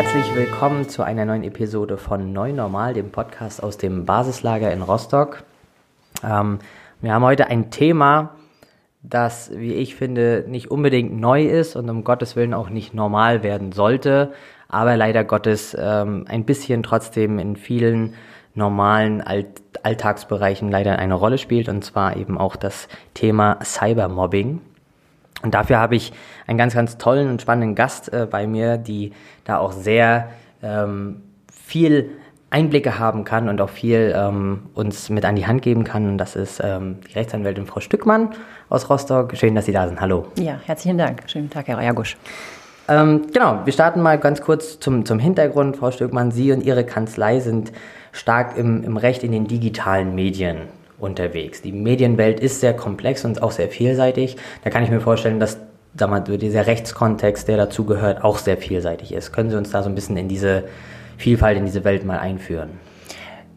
herzlich willkommen zu einer neuen Episode von Neu Normal, dem Podcast aus dem Basislager in Rostock. Ähm, wir haben heute ein Thema, das, wie ich finde, nicht unbedingt neu ist und um Gottes Willen auch nicht normal werden sollte, aber leider Gottes ähm, ein bisschen trotzdem in vielen normalen Alt Alltagsbereichen leider eine Rolle spielt, und zwar eben auch das Thema Cybermobbing. Und dafür habe ich einen ganz, ganz tollen und spannenden Gast äh, bei mir, die da auch sehr ähm, viel Einblicke haben kann und auch viel ähm, uns mit an die Hand geben kann. Und das ist ähm, die Rechtsanwältin Frau Stückmann aus Rostock. Schön, dass Sie da sind. Hallo. Ja, herzlichen Dank. Schönen Tag, Herr Jagusch. Ähm, genau, wir starten mal ganz kurz zum, zum Hintergrund. Frau Stückmann, Sie und Ihre Kanzlei sind stark im, im Recht in den digitalen Medien unterwegs. Die Medienwelt ist sehr komplex und auch sehr vielseitig. Da kann ich mir vorstellen, dass sag mal, dieser Rechtskontext, der dazugehört, auch sehr vielseitig ist. Können Sie uns da so ein bisschen in diese Vielfalt, in diese Welt mal einführen?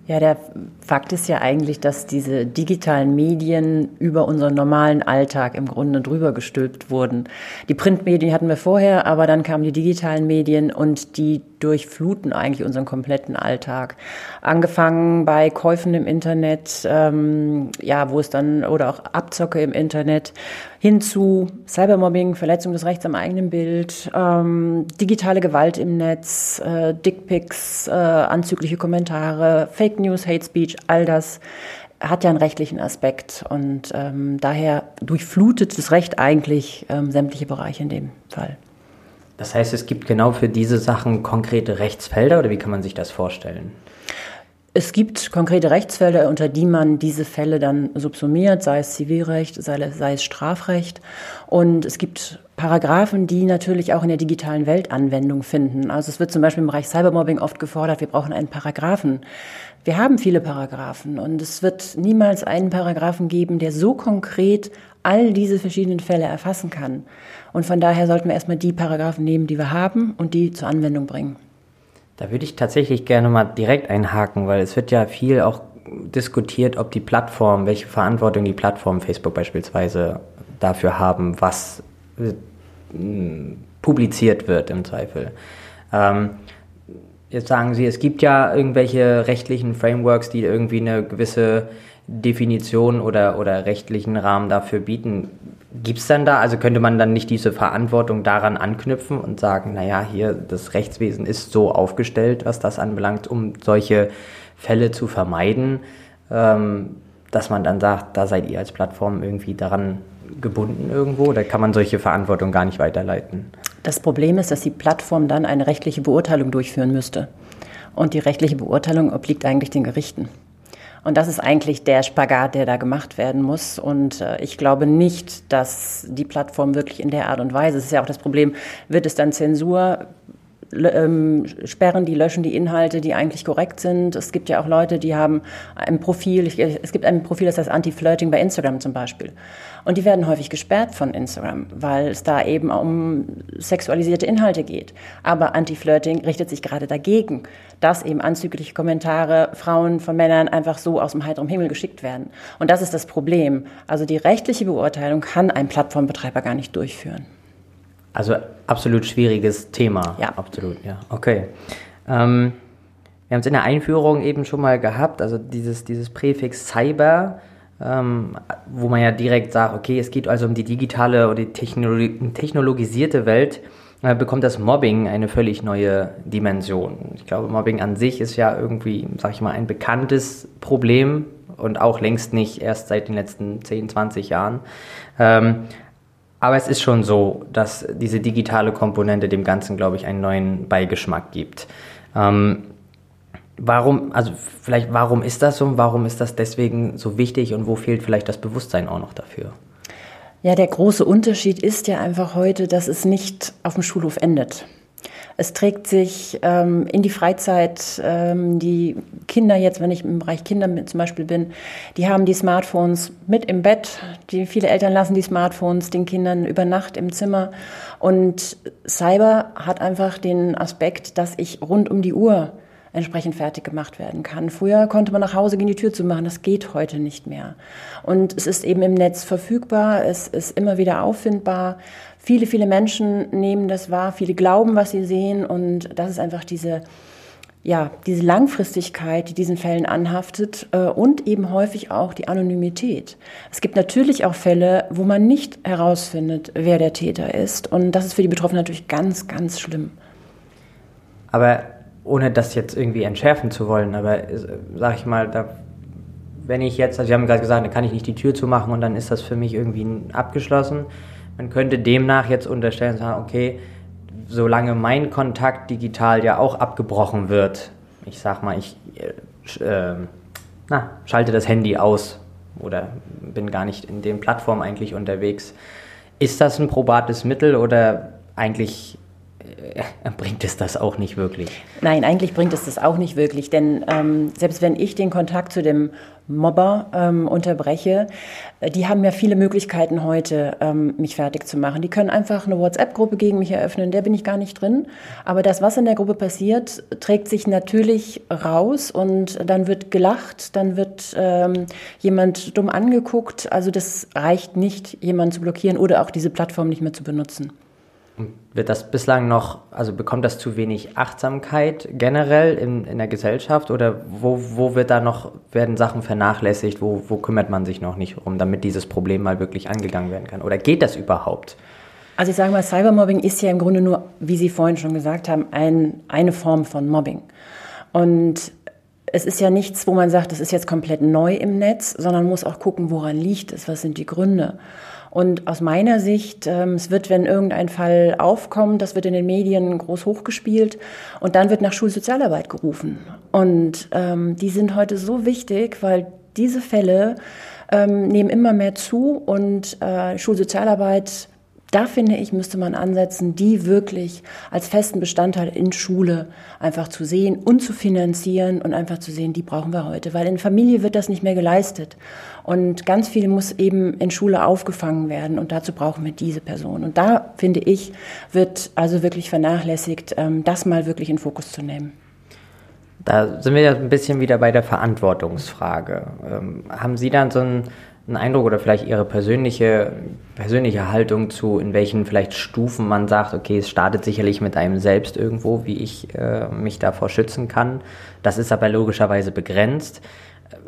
Ja, der Fakt ist ja eigentlich, dass diese digitalen Medien über unseren normalen Alltag im Grunde drüber gestülpt wurden. Die Printmedien hatten wir vorher, aber dann kamen die digitalen Medien und die durchfluten eigentlich unseren kompletten Alltag. Angefangen bei Käufen im Internet, ähm, ja, wo es dann, oder auch Abzocke im Internet, hin zu Cybermobbing, Verletzung des Rechts am eigenen Bild, ähm, digitale Gewalt im Netz, äh, Dickpics, äh, anzügliche Kommentare, Fake News, Hate Speech, all das hat ja einen rechtlichen Aspekt und ähm, daher durchflutet das Recht eigentlich ähm, sämtliche Bereiche in dem Fall. Das heißt, es gibt genau für diese Sachen konkrete Rechtsfelder oder wie kann man sich das vorstellen? Es gibt konkrete Rechtsfelder, unter die man diese Fälle dann subsumiert, sei es Zivilrecht, sei, sei es Strafrecht. Und es gibt Paragraphen, die natürlich auch in der digitalen Welt Anwendung finden. Also es wird zum Beispiel im Bereich Cybermobbing oft gefordert, wir brauchen einen Paragraphen. Wir haben viele Paragraphen und es wird niemals einen Paragraphen geben, der so konkret all diese verschiedenen Fälle erfassen kann. Und von daher sollten wir erstmal die Paragraphen nehmen, die wir haben und die zur Anwendung bringen. Da würde ich tatsächlich gerne mal direkt einhaken, weil es wird ja viel auch diskutiert, ob die Plattform, welche Verantwortung die Plattform Facebook beispielsweise dafür haben, was äh, publiziert wird im Zweifel. Ähm, jetzt sagen Sie, es gibt ja irgendwelche rechtlichen Frameworks, die irgendwie eine gewisse Definition oder, oder rechtlichen Rahmen dafür bieten. Gibt es dann da, also könnte man dann nicht diese Verantwortung daran anknüpfen und sagen, naja, hier das Rechtswesen ist so aufgestellt, was das anbelangt, um solche Fälle zu vermeiden, ähm, dass man dann sagt, da seid ihr als Plattform irgendwie daran gebunden irgendwo oder kann man solche Verantwortung gar nicht weiterleiten? Das Problem ist, dass die Plattform dann eine rechtliche Beurteilung durchführen müsste. Und die rechtliche Beurteilung obliegt eigentlich den Gerichten. Und das ist eigentlich der Spagat, der da gemacht werden muss. Und äh, ich glaube nicht, dass die Plattform wirklich in der Art und Weise, es ist ja auch das Problem, wird es dann Zensur, ähm, sperren die, löschen die Inhalte, die eigentlich korrekt sind. Es gibt ja auch Leute, die haben ein Profil, es gibt ein Profil, das heißt Anti-Flirting bei Instagram zum Beispiel. Und die werden häufig gesperrt von Instagram, weil es da eben um sexualisierte Inhalte geht. Aber Anti-Flirting richtet sich gerade dagegen, dass eben anzügliche Kommentare Frauen von Männern einfach so aus dem heiteren Himmel geschickt werden. Und das ist das Problem. Also die rechtliche Beurteilung kann ein Plattformbetreiber gar nicht durchführen. Also absolut schwieriges Thema. Ja. Absolut, ja. Okay. Ähm, wir haben es in der Einführung eben schon mal gehabt, also dieses, dieses Präfix Cyber, ähm, wo man ja direkt sagt, okay, es geht also um die digitale oder die Technologi technologisierte Welt, äh, bekommt das Mobbing eine völlig neue Dimension. Ich glaube, Mobbing an sich ist ja irgendwie, sag ich mal, ein bekanntes Problem und auch längst nicht erst seit den letzten 10, 20 Jahren. Ähm, aber es ist schon so, dass diese digitale Komponente dem Ganzen, glaube ich, einen neuen Beigeschmack gibt. Ähm, warum, also vielleicht, warum ist das so? Warum ist das deswegen so wichtig und wo fehlt vielleicht das Bewusstsein auch noch dafür? Ja, der große Unterschied ist ja einfach heute, dass es nicht auf dem Schulhof endet. Es trägt sich ähm, in die Freizeit. Ähm, die Kinder jetzt, wenn ich im Bereich Kinder zum Beispiel bin, die haben die Smartphones mit im Bett. Die, viele Eltern lassen die Smartphones den Kindern über Nacht im Zimmer. Und Cyber hat einfach den Aspekt, dass ich rund um die Uhr entsprechend fertig gemacht werden kann. Früher konnte man nach Hause gehen, die Tür zu machen. Das geht heute nicht mehr. Und es ist eben im Netz verfügbar. Es ist immer wieder auffindbar. Viele, viele Menschen nehmen das wahr. Viele glauben, was sie sehen. Und das ist einfach diese, ja, diese Langfristigkeit, die diesen Fällen anhaftet äh, und eben häufig auch die Anonymität. Es gibt natürlich auch Fälle, wo man nicht herausfindet, wer der Täter ist. Und das ist für die Betroffenen natürlich ganz, ganz schlimm. Aber ohne das jetzt irgendwie entschärfen zu wollen, aber äh, sag ich mal, da, wenn ich jetzt, also Sie haben gerade gesagt, da kann ich nicht die Tür zumachen und dann ist das für mich irgendwie abgeschlossen. Man könnte demnach jetzt unterstellen, sagen, okay, solange mein Kontakt digital ja auch abgebrochen wird, ich sag mal, ich äh, äh, na, schalte das Handy aus oder bin gar nicht in den Plattformen eigentlich unterwegs, ist das ein probates Mittel oder eigentlich äh, bringt es das auch nicht wirklich? Nein, eigentlich bringt es das auch nicht wirklich, denn ähm, selbst wenn ich den Kontakt zu dem Mobber ähm, unterbreche, äh, die haben ja viele Möglichkeiten heute, ähm, mich fertig zu machen. Die können einfach eine WhatsApp-Gruppe gegen mich eröffnen, der bin ich gar nicht drin. Aber das, was in der Gruppe passiert, trägt sich natürlich raus und dann wird gelacht, dann wird ähm, jemand dumm angeguckt. Also das reicht nicht, jemanden zu blockieren oder auch diese Plattform nicht mehr zu benutzen. Wird das bislang noch, also bekommt das zu wenig Achtsamkeit generell in, in der Gesellschaft oder wo, wo wird da noch, werden Sachen vernachlässigt, wo, wo kümmert man sich noch nicht um, damit dieses Problem mal wirklich angegangen werden kann? Oder geht das überhaupt? Also ich sage mal, Cybermobbing ist ja im Grunde nur, wie Sie vorhin schon gesagt haben, ein, eine Form von Mobbing. Und es ist ja nichts, wo man sagt, das ist jetzt komplett neu im Netz, sondern muss auch gucken, woran liegt es, was sind die Gründe. Und aus meiner Sicht, ähm, es wird, wenn irgendein Fall aufkommt, das wird in den Medien groß hochgespielt und dann wird nach Schulsozialarbeit gerufen. Und ähm, die sind heute so wichtig, weil diese Fälle ähm, nehmen immer mehr zu und äh, Schulsozialarbeit da finde ich, müsste man ansetzen, die wirklich als festen Bestandteil in Schule einfach zu sehen und zu finanzieren und einfach zu sehen, die brauchen wir heute. Weil in Familie wird das nicht mehr geleistet. Und ganz viel muss eben in Schule aufgefangen werden und dazu brauchen wir diese Person. Und da, finde ich, wird also wirklich vernachlässigt, ähm, das mal wirklich in Fokus zu nehmen. Da sind wir ja ein bisschen wieder bei der Verantwortungsfrage. Ähm, haben Sie dann so ein einen Eindruck oder vielleicht Ihre persönliche, persönliche Haltung zu, in welchen vielleicht Stufen man sagt, okay, es startet sicherlich mit einem selbst irgendwo, wie ich äh, mich davor schützen kann. Das ist aber logischerweise begrenzt.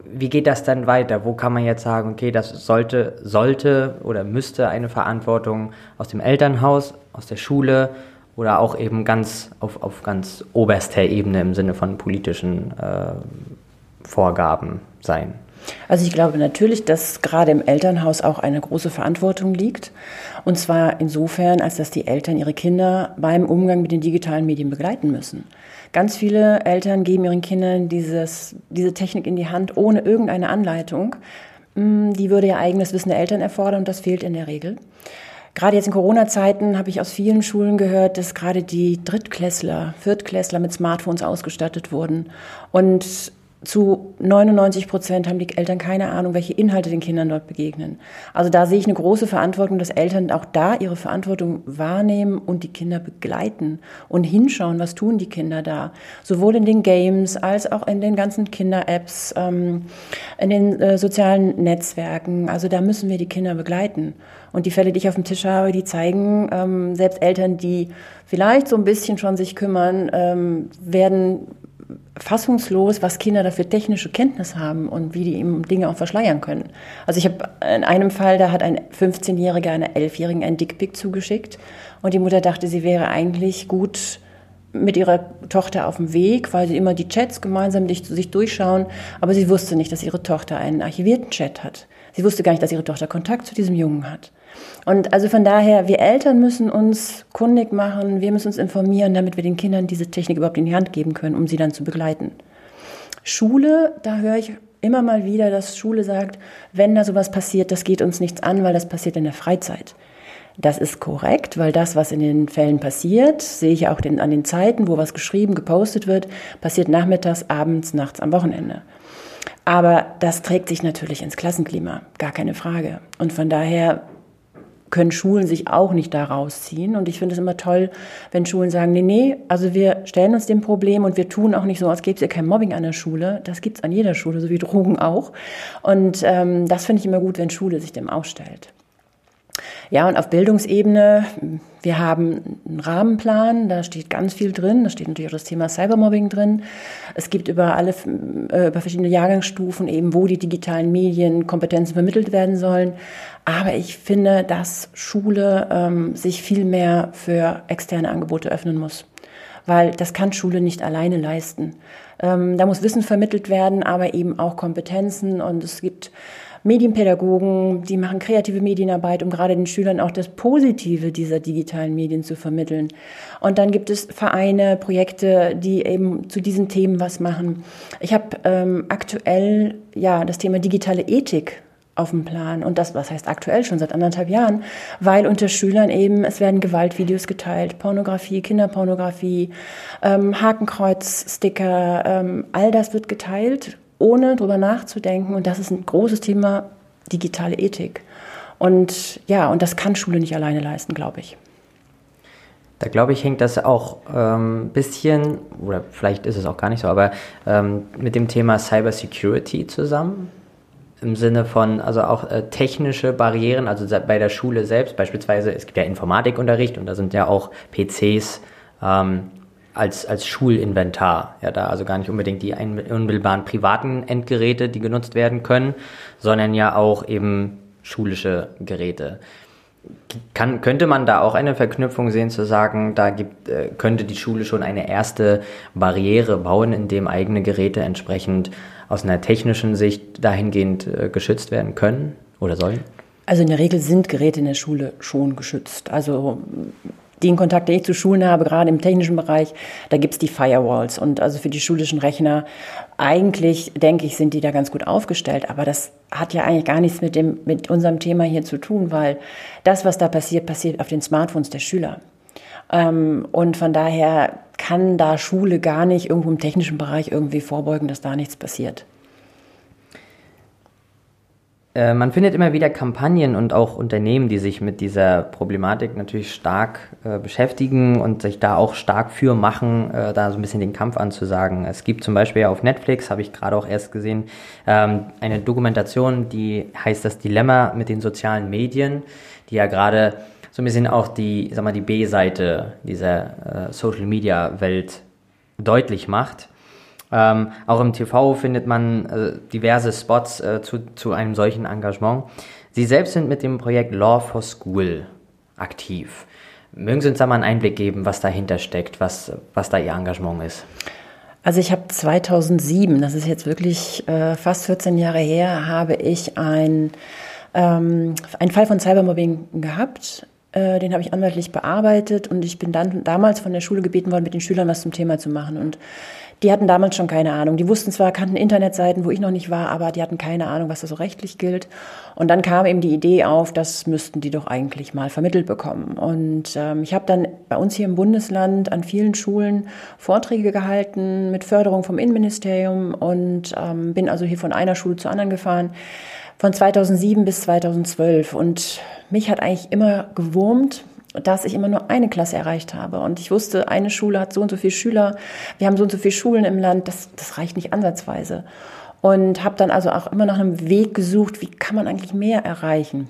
Wie geht das dann weiter? Wo kann man jetzt sagen, okay, das sollte, sollte oder müsste eine Verantwortung aus dem Elternhaus, aus der Schule oder auch eben ganz auf, auf ganz oberster Ebene im Sinne von politischen äh, Vorgaben sein? Also ich glaube natürlich, dass gerade im Elternhaus auch eine große Verantwortung liegt. Und zwar insofern, als dass die Eltern ihre Kinder beim Umgang mit den digitalen Medien begleiten müssen. Ganz viele Eltern geben ihren Kindern dieses, diese Technik in die Hand ohne irgendeine Anleitung. Mm, die würde ja eigenes Wissen der Eltern erfordern und das fehlt in der Regel. Gerade jetzt in Corona-Zeiten habe ich aus vielen Schulen gehört, dass gerade die Drittklässler, Viertklässler mit Smartphones ausgestattet wurden. Und zu 99 Prozent haben die Eltern keine Ahnung, welche Inhalte den Kindern dort begegnen. Also da sehe ich eine große Verantwortung, dass Eltern auch da ihre Verantwortung wahrnehmen und die Kinder begleiten und hinschauen, was tun die Kinder da. Sowohl in den Games als auch in den ganzen Kinder-Apps, ähm, in den äh, sozialen Netzwerken. Also da müssen wir die Kinder begleiten. Und die Fälle, die ich auf dem Tisch habe, die zeigen, ähm, selbst Eltern, die vielleicht so ein bisschen schon sich kümmern, ähm, werden fassungslos, was Kinder da für technische Kenntnis haben und wie die eben Dinge auch verschleiern können. Also ich habe in einem Fall, da hat ein 15-Jähriger einer 11-Jährigen ein Dickpick zugeschickt und die Mutter dachte, sie wäre eigentlich gut mit ihrer Tochter auf dem Weg, weil sie immer die Chats gemeinsam sich durchschauen, aber sie wusste nicht, dass ihre Tochter einen archivierten Chat hat. Sie wusste gar nicht, dass ihre Tochter Kontakt zu diesem Jungen hat. Und also von daher, wir Eltern müssen uns kundig machen, wir müssen uns informieren, damit wir den Kindern diese Technik überhaupt in die Hand geben können, um sie dann zu begleiten. Schule, da höre ich immer mal wieder, dass Schule sagt, wenn da sowas passiert, das geht uns nichts an, weil das passiert in der Freizeit. Das ist korrekt, weil das, was in den Fällen passiert, sehe ich auch den, an den Zeiten, wo was geschrieben, gepostet wird, passiert nachmittags, abends, nachts, am Wochenende. Aber das trägt sich natürlich ins Klassenklima, gar keine Frage. Und von daher können Schulen sich auch nicht da rausziehen. Und ich finde es immer toll, wenn Schulen sagen, nee, nee, also wir stellen uns dem Problem und wir tun auch nicht so, als gäbe es ja kein Mobbing an der Schule. Das gibt es an jeder Schule, so wie Drogen auch. Und ähm, das finde ich immer gut, wenn Schule sich dem ausstellt. Ja, und auf Bildungsebene, wir haben einen Rahmenplan, da steht ganz viel drin. Da steht natürlich auch das Thema Cybermobbing drin. Es gibt über alle, äh, über verschiedene Jahrgangsstufen eben, wo die digitalen Medien Kompetenzen vermittelt werden sollen. Aber ich finde, dass Schule ähm, sich viel mehr für externe Angebote öffnen muss. Weil das kann Schule nicht alleine leisten. Ähm, da muss Wissen vermittelt werden, aber eben auch Kompetenzen. Und es gibt Medienpädagogen, die machen kreative Medienarbeit, um gerade den Schülern auch das Positive dieser digitalen Medien zu vermitteln. Und dann gibt es Vereine, Projekte, die eben zu diesen Themen was machen. Ich habe ähm, aktuell ja das Thema digitale Ethik auf dem Plan. Und das, was heißt aktuell schon seit anderthalb Jahren, weil unter Schülern eben, es werden Gewaltvideos geteilt, Pornografie, Kinderpornografie, ähm, Hakenkreuz, Sticker, ähm, all das wird geteilt ohne drüber nachzudenken. Und das ist ein großes Thema digitale Ethik. Und ja, und das kann Schule nicht alleine leisten, glaube ich. Da glaube ich, hängt das auch ein ähm, bisschen, oder vielleicht ist es auch gar nicht so, aber ähm, mit dem Thema Cybersecurity zusammen. Im Sinne von, also auch äh, technische Barrieren, also bei der Schule selbst, beispielsweise, es gibt ja Informatikunterricht und da sind ja auch PCs ähm, als, als Schulinventar. Ja, da also gar nicht unbedingt die unmittelbaren privaten Endgeräte, die genutzt werden können, sondern ja auch eben schulische Geräte. Kann, könnte man da auch eine Verknüpfung sehen, zu sagen, da gibt, äh, könnte die Schule schon eine erste Barriere bauen, in dem eigene Geräte entsprechend aus einer technischen Sicht dahingehend äh, geschützt werden können oder sollen? Also in der Regel sind Geräte in der Schule schon geschützt. Also den Kontakt, den ich zu Schulen habe, gerade im technischen Bereich, da gibt's die Firewalls. Und also für die schulischen Rechner, eigentlich denke ich, sind die da ganz gut aufgestellt. Aber das hat ja eigentlich gar nichts mit, dem, mit unserem Thema hier zu tun, weil das, was da passiert, passiert auf den Smartphones der Schüler. Ähm, und von daher kann da Schule gar nicht irgendwo im technischen Bereich irgendwie vorbeugen, dass da nichts passiert. Äh, man findet immer wieder Kampagnen und auch Unternehmen, die sich mit dieser Problematik natürlich stark äh, beschäftigen und sich da auch stark für machen, äh, da so ein bisschen den Kampf anzusagen. Es gibt zum Beispiel auf Netflix, habe ich gerade auch erst gesehen, ähm, eine Dokumentation, die heißt das Dilemma mit den sozialen Medien, die ja gerade so ein bisschen auch die, sag mal, die B-Seite dieser äh, Social Media Welt deutlich macht. Ähm, auch im TV findet man äh, diverse Spots äh, zu, zu einem solchen Engagement. Sie selbst sind mit dem Projekt Law for School aktiv. Mögen Sie uns da mal einen Einblick geben, was dahinter steckt, was, was da Ihr Engagement ist? Also ich habe 2007, das ist jetzt wirklich äh, fast 14 Jahre her, habe ich ein, ähm, einen Fall von Cybermobbing gehabt. Äh, den habe ich anwaltlich bearbeitet und ich bin dann damals von der Schule gebeten worden, mit den Schülern was zum Thema zu machen. Und die hatten damals schon keine Ahnung. Die wussten zwar, kannten Internetseiten, wo ich noch nicht war, aber die hatten keine Ahnung, was da so rechtlich gilt. Und dann kam eben die Idee auf, das müssten die doch eigentlich mal vermittelt bekommen. Und ähm, ich habe dann bei uns hier im Bundesland an vielen Schulen Vorträge gehalten mit Förderung vom Innenministerium und ähm, bin also hier von einer Schule zur anderen gefahren von 2007 bis 2012. Und mich hat eigentlich immer gewurmt, dass ich immer nur eine Klasse erreicht habe. Und ich wusste, eine Schule hat so und so viele Schüler, wir haben so und so viele Schulen im Land, das, das reicht nicht ansatzweise. Und habe dann also auch immer nach einem Weg gesucht, wie kann man eigentlich mehr erreichen.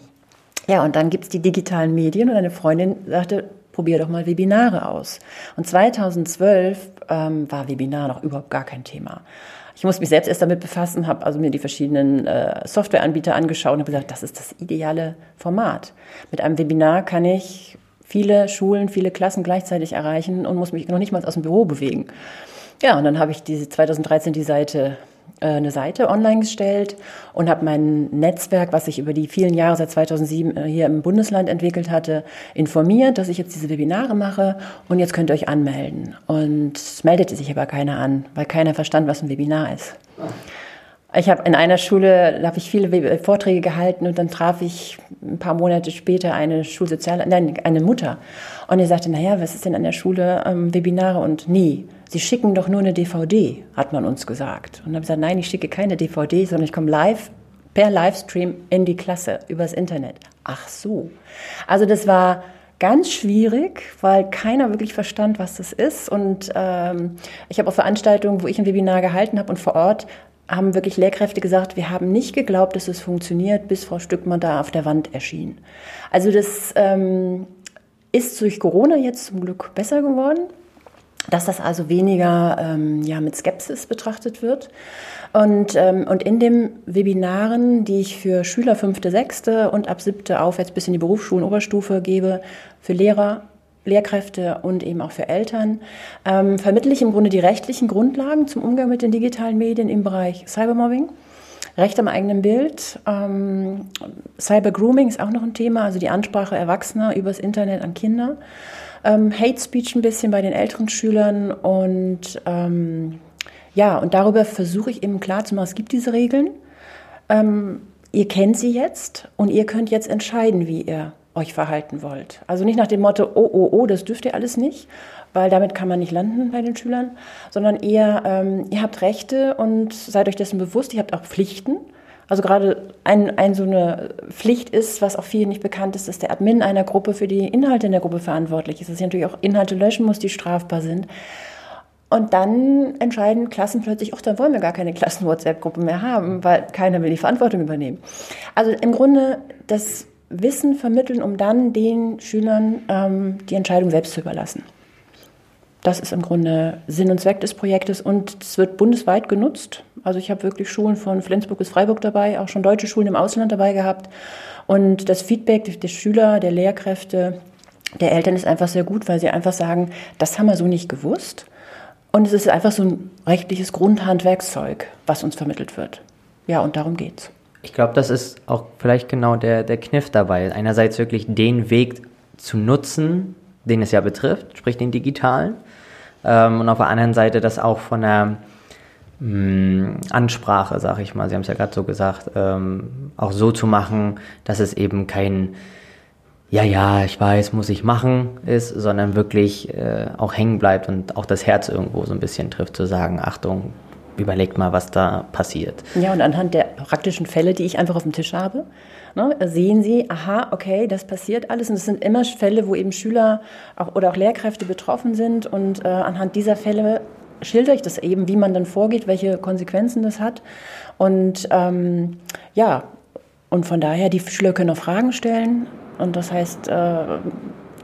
Ja, und dann gibt's die digitalen Medien und eine Freundin sagte, probier doch mal Webinare aus. Und 2012 ähm, war Webinar noch überhaupt gar kein Thema. Ich muss mich selbst erst damit befassen, habe also mir die verschiedenen äh, Softwareanbieter angeschaut und habe gesagt, das ist das ideale Format. Mit einem Webinar kann ich viele Schulen, viele Klassen gleichzeitig erreichen und muss mich noch nicht mal aus dem Büro bewegen. Ja, und dann habe ich diese 2013 die Seite äh, eine Seite online gestellt und habe mein Netzwerk, was sich über die vielen Jahre seit 2007 äh, hier im Bundesland entwickelt hatte, informiert, dass ich jetzt diese Webinare mache und jetzt könnt ihr euch anmelden. Und es meldete sich aber keiner an, weil keiner verstand, was ein Webinar ist. Ich habe in einer Schule, da habe ich viele Vorträge gehalten und dann traf ich ein paar Monate später eine Schulsoziale, nein, eine Mutter. Und die sagte, naja, was ist denn an der Schule ähm, Webinare? Und nie. Sie schicken doch nur eine DVD, hat man uns gesagt. Und dann habe ich gesagt, nein, ich schicke keine DVD, sondern ich komme live per Livestream in die Klasse übers Internet. Ach so. Also das war ganz schwierig, weil keiner wirklich verstand, was das ist. Und ähm, ich habe auf Veranstaltungen, wo ich ein Webinar gehalten habe und vor Ort haben wirklich Lehrkräfte gesagt, wir haben nicht geglaubt, dass es funktioniert, bis Frau Stückmann da auf der Wand erschien. Also das ähm, ist durch Corona jetzt zum Glück besser geworden, dass das also weniger ähm, ja, mit Skepsis betrachtet wird. Und, ähm, und in den Webinaren, die ich für Schüler fünfte, sechste und ab siebte aufwärts bis in die Berufsschulen, Oberstufe gebe, für Lehrer, Lehrkräfte und eben auch für Eltern, ähm, vermittle ich im Grunde die rechtlichen Grundlagen zum Umgang mit den digitalen Medien im Bereich Cybermobbing. Recht am eigenen Bild. Ähm, Cybergrooming ist auch noch ein Thema, also die Ansprache Erwachsener übers Internet an Kinder. Ähm, Hate Speech ein bisschen bei den älteren Schülern und ähm, ja, und darüber versuche ich eben klar zu machen, es gibt diese Regeln. Ähm, ihr kennt sie jetzt und ihr könnt jetzt entscheiden, wie ihr euch verhalten wollt. Also nicht nach dem Motto, oh, oh, oh, das dürft ihr alles nicht, weil damit kann man nicht landen bei den Schülern, sondern eher, ähm, ihr habt Rechte und seid euch dessen bewusst, ihr habt auch Pflichten. Also gerade ein, ein so eine Pflicht ist, was auch vielen nicht bekannt ist, dass der Admin einer Gruppe für die Inhalte in der Gruppe verantwortlich ist. Dass er natürlich auch Inhalte löschen muss, die strafbar sind. Und dann entscheiden Klassen plötzlich, ach, dann wollen wir gar keine Klassen-WhatsApp-Gruppe mehr haben, weil keiner will die Verantwortung übernehmen. Also im Grunde das Wissen vermitteln, um dann den Schülern ähm, die Entscheidung selbst zu überlassen. Das ist im Grunde Sinn und Zweck des Projektes und es wird bundesweit genutzt. Also ich habe wirklich Schulen von Flensburg bis Freiburg dabei, auch schon deutsche Schulen im Ausland dabei gehabt. Und das Feedback der Schüler, der Lehrkräfte, der Eltern ist einfach sehr gut, weil sie einfach sagen, das haben wir so nicht gewusst. Und es ist einfach so ein rechtliches Grundhandwerkszeug, was uns vermittelt wird. Ja, und darum geht's. Ich glaube, das ist auch vielleicht genau der, der Kniff dabei. Einerseits wirklich den Weg zu nutzen, den es ja betrifft, sprich den digitalen. Ähm, und auf der anderen Seite das auch von der mh, mm, Ansprache, sag ich mal, Sie haben es ja gerade so gesagt, ähm, auch so zu machen, dass es eben kein ja, ja, ich weiß, muss ich machen ist, sondern wirklich äh, auch hängen bleibt und auch das Herz irgendwo so ein bisschen trifft, zu sagen, Achtung, überlegt mal, was da passiert. Ja, und anhand der praktischen Fälle, die ich einfach auf dem Tisch habe, ne, sehen Sie, aha, okay, das passiert alles. Und es sind immer Fälle, wo eben Schüler auch, oder auch Lehrkräfte betroffen sind. Und äh, anhand dieser Fälle schildere ich das eben, wie man dann vorgeht, welche Konsequenzen das hat. Und ähm, ja, und von daher, die Schüler können auch Fragen stellen. Und das heißt, äh,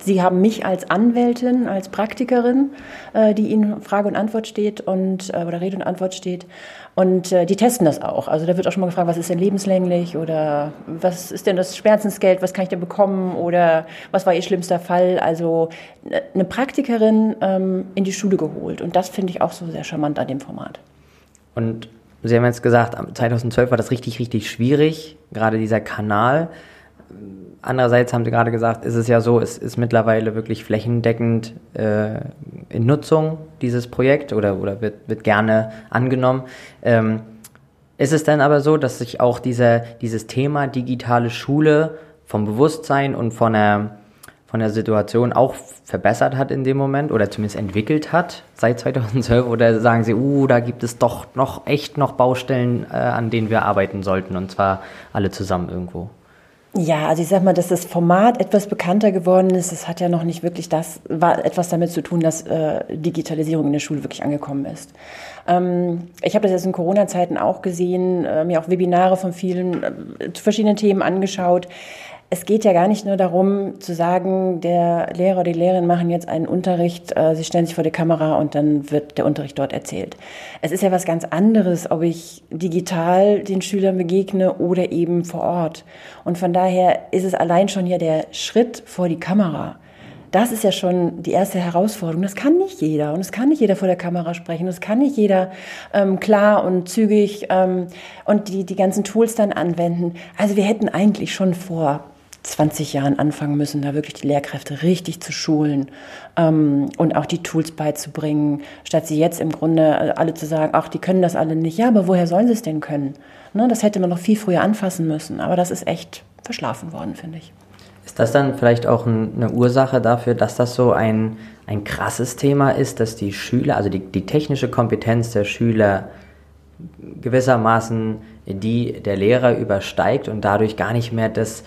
Sie haben mich als Anwältin, als Praktikerin, äh, die Ihnen Frage und Antwort steht und äh, oder Rede und Antwort steht. Und die testen das auch. Also da wird auch schon mal gefragt, was ist denn lebenslänglich oder was ist denn das Schmerzensgeld, was kann ich denn bekommen oder was war Ihr schlimmster Fall? Also eine Praktikerin ähm, in die Schule geholt. Und das finde ich auch so sehr charmant an dem Format. Und Sie haben jetzt gesagt, 2012 war das richtig, richtig schwierig, gerade dieser Kanal. Andererseits haben Sie gerade gesagt, ist es ja so, es ist mittlerweile wirklich flächendeckend äh, in Nutzung, dieses Projekt, oder, oder wird, wird gerne angenommen. Ähm, ist es dann aber so, dass sich auch dieser, dieses Thema digitale Schule vom Bewusstsein und von der, von der Situation auch verbessert hat in dem Moment oder zumindest entwickelt hat seit 2012? Oder sagen Sie, uh, da gibt es doch noch echt noch Baustellen, äh, an denen wir arbeiten sollten und zwar alle zusammen irgendwo? Ja, also ich sag mal, dass das Format etwas bekannter geworden ist, das hat ja noch nicht wirklich das, war etwas damit zu tun, dass äh, Digitalisierung in der Schule wirklich angekommen ist. Ähm, ich habe das jetzt in Corona-Zeiten auch gesehen, äh, mir auch Webinare von vielen äh, zu verschiedenen Themen angeschaut es geht ja gar nicht nur darum zu sagen, der Lehrer oder die Lehrerin machen jetzt einen Unterricht, äh, sie stellen sich vor die Kamera und dann wird der Unterricht dort erzählt. Es ist ja was ganz anderes, ob ich digital den Schülern begegne oder eben vor Ort. Und von daher ist es allein schon hier der Schritt vor die Kamera. Das ist ja schon die erste Herausforderung. Das kann nicht jeder und es kann nicht jeder vor der Kamera sprechen. Es kann nicht jeder ähm, klar und zügig ähm, und die, die ganzen Tools dann anwenden. Also wir hätten eigentlich schon vor 20 Jahren anfangen müssen, da wirklich die Lehrkräfte richtig zu schulen ähm, und auch die Tools beizubringen, statt sie jetzt im Grunde äh, alle zu sagen, ach, die können das alle nicht. Ja, aber woher sollen sie es denn können? Ne, das hätte man noch viel früher anfassen müssen, aber das ist echt verschlafen worden, finde ich. Ist das dann vielleicht auch eine Ursache dafür, dass das so ein, ein krasses Thema ist, dass die Schüler, also die, die technische Kompetenz der Schüler gewissermaßen die der Lehrer übersteigt und dadurch gar nicht mehr das,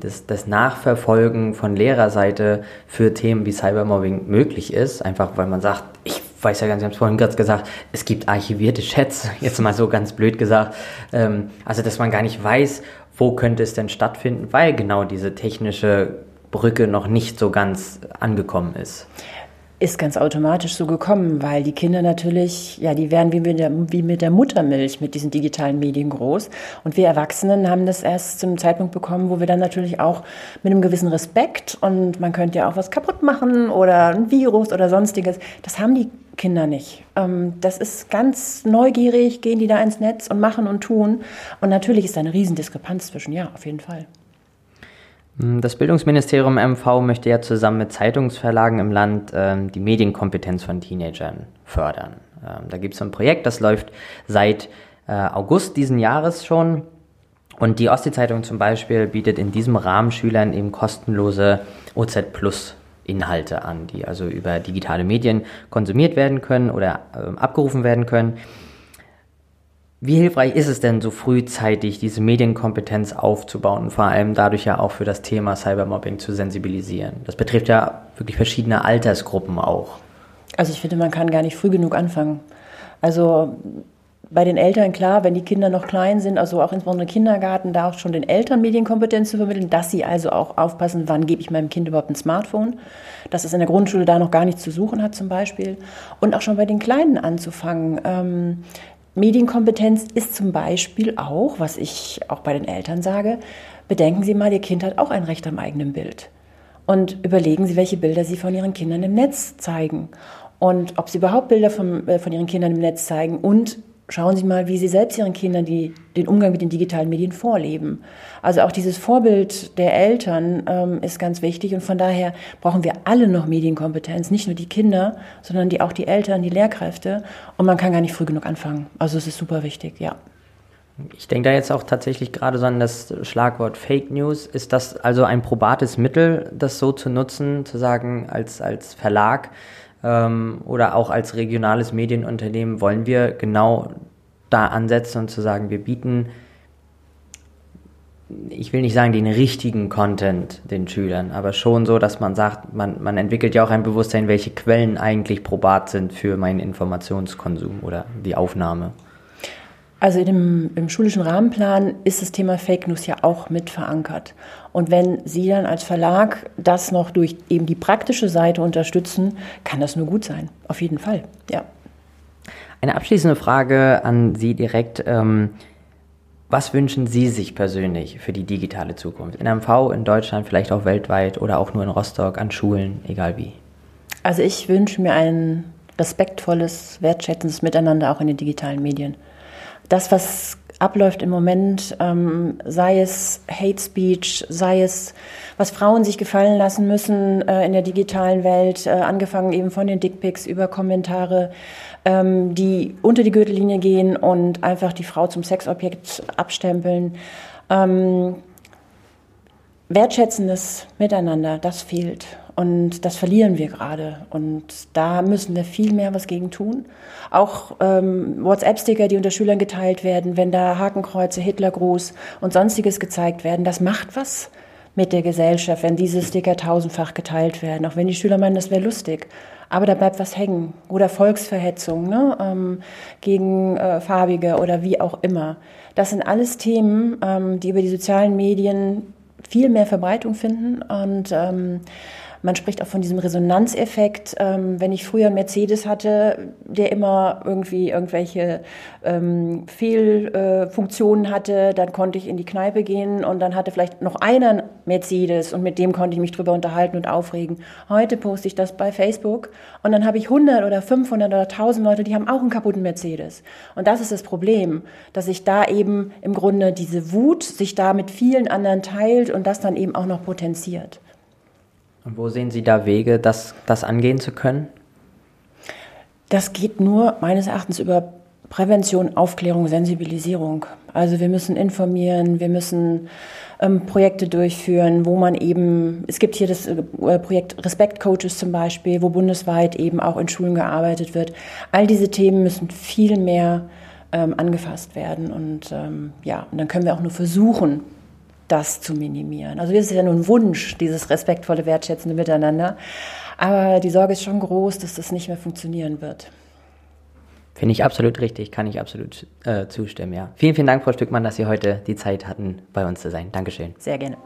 das, das Nachverfolgen von Lehrerseite für Themen wie Cybermobbing möglich ist, einfach weil man sagt, ich weiß ja ganz, ich habe es vorhin gerade gesagt, es gibt archivierte Chats, jetzt mal so ganz blöd gesagt, ähm, also dass man gar nicht weiß, wo könnte es denn stattfinden, weil genau diese technische Brücke noch nicht so ganz angekommen ist ist ganz automatisch so gekommen, weil die Kinder natürlich, ja, die werden wie mit, der, wie mit der Muttermilch mit diesen digitalen Medien groß. Und wir Erwachsenen haben das erst zum Zeitpunkt bekommen, wo wir dann natürlich auch mit einem gewissen Respekt und man könnte ja auch was kaputt machen oder ein Virus oder sonstiges. Das haben die Kinder nicht. Ähm, das ist ganz neugierig, gehen die da ins Netz und machen und tun. Und natürlich ist da eine Riesendiskrepanz zwischen, ja, auf jeden Fall. Hm, das Bildungsministerium MV möchte ja zusammen mit Zeitungsverlagen im Land ähm, die Medienkompetenz von Teenagern fördern. Ähm, da gibt es ein Projekt, das läuft seit äh, August diesen Jahres schon. Und die Ostsee-Zeitung zum Beispiel bietet in diesem Rahmen Schülern eben kostenlose OZ Plus Inhalte an, die also über digitale Medien konsumiert werden können oder äh, abgerufen werden können. Wie hilfreich ist es denn, so frühzeitig diese Medienkompetenz aufzubauen und vor allem dadurch ja auch für das Thema Cybermobbing zu sensibilisieren? Das betrifft ja wirklich verschiedene Altersgruppen auch. Also ich finde, man kann gar nicht früh genug anfangen. Also bei den Eltern klar, wenn die Kinder noch klein sind, also auch insbesondere Kindergarten, da auch schon den Eltern Medienkompetenz zu vermitteln, dass sie also auch aufpassen, wann gebe ich meinem Kind überhaupt ein Smartphone, dass es in der Grundschule da noch gar nichts zu suchen hat zum Beispiel. Und auch schon bei den Kleinen anzufangen. Ähm, Medienkompetenz ist zum Beispiel auch, was ich auch bei den Eltern sage, bedenken Sie mal, Ihr Kind hat auch ein Recht am eigenen Bild. Und überlegen Sie, welche Bilder Sie von Ihren Kindern im Netz zeigen. Und ob Sie überhaupt Bilder von, äh, von Ihren Kindern im Netz zeigen und schauen Sie mal, wie Sie selbst Ihren Kindern die, den Umgang mit den digitalen Medien vorleben. Also auch dieses Vorbild der Eltern ähm, ist ganz wichtig und von daher brauchen wir alle noch Medienkompetenz, nicht nur die Kinder, sondern die, auch die Eltern, die Lehrkräfte und man kann gar nicht früh genug anfangen. Also es ist super wichtig, ja. Ich denke da jetzt auch tatsächlich gerade so an das Schlagwort Fake News. Ist das also ein probates Mittel, das so zu nutzen, zu sagen, als, als Verlag, ähm, oder auch als regionales Medienunternehmen wollen wir genau da ansetzen und zu sagen, wir bieten, ich will nicht sagen den richtigen Content den Schülern, aber schon so, dass man sagt, man, man entwickelt ja auch ein Bewusstsein, welche Quellen eigentlich probat sind für meinen Informationskonsum oder die Aufnahme. Also dem, im schulischen Rahmenplan ist das Thema Fake News ja auch mit verankert. Und wenn Sie dann als Verlag das noch durch eben die praktische Seite unterstützen, kann das nur gut sein. Auf jeden Fall, ja. Eine abschließende Frage an Sie direkt. Ähm, was wünschen Sie sich persönlich für die digitale Zukunft? In MV, in Deutschland, vielleicht auch weltweit oder auch nur in Rostock, an Schulen, egal wie? Also ich wünsche mir ein respektvolles, wertschätzendes Miteinander auch in den digitalen Medien das, was abläuft im Moment, ähm, sei es Hate Speech, sei es, was Frauen sich gefallen lassen müssen äh, in der digitalen Welt, äh, angefangen eben von den Dickpics über Kommentare, ähm, die unter die Gürtellinie gehen und einfach die Frau zum Sexobjekt abstempeln. Ähm, wertschätzendes Miteinander, das fehlt. Und das verlieren wir gerade. Und da müssen wir viel mehr was gegen tun. Auch ähm, WhatsApp-Sticker, die unter Schülern geteilt werden, wenn da Hakenkreuze, Hitlergruß und sonstiges gezeigt werden, das macht was mit der Gesellschaft, wenn diese Sticker tausendfach geteilt werden. Auch wenn die Schüler meinen, das wäre lustig. Aber da bleibt was hängen. Oder Volksverhetzung ne? ähm, gegen äh, Farbige oder wie auch immer. Das sind alles Themen, ähm, die über die sozialen Medien viel mehr Verbreitung finden. Und ähm, man spricht auch von diesem Resonanzeffekt. Ähm, wenn ich früher einen Mercedes hatte, der immer irgendwie irgendwelche ähm, Fehlfunktionen äh, hatte, dann konnte ich in die Kneipe gehen und dann hatte vielleicht noch einer Mercedes und mit dem konnte ich mich drüber unterhalten und aufregen. Heute poste ich das bei Facebook und dann habe ich 100 oder 500 oder 1000 Leute, die haben auch einen kaputten Mercedes. Und das ist das Problem, dass sich da eben im Grunde diese Wut sich da mit vielen anderen teilt und das dann eben auch noch potenziert. Und wo sehen Sie da Wege, das, das angehen zu können? Das geht nur meines Erachtens über Prävention, Aufklärung, Sensibilisierung. Also wir müssen informieren, wir müssen ähm, Projekte durchführen, wo man eben, es gibt hier das äh, Projekt Respect Coaches zum Beispiel, wo bundesweit eben auch in Schulen gearbeitet wird. All diese Themen müssen viel mehr ähm, angefasst werden. Und ähm, ja, und dann können wir auch nur versuchen, das zu minimieren. Also das ist ja nur ein Wunsch, dieses respektvolle, wertschätzende Miteinander. Aber die Sorge ist schon groß, dass das nicht mehr funktionieren wird. Finde ich absolut richtig, kann ich absolut äh, zustimmen, ja. Vielen, vielen Dank, Frau Stückmann, dass Sie heute die Zeit hatten, bei uns zu sein. Dankeschön. Sehr gerne.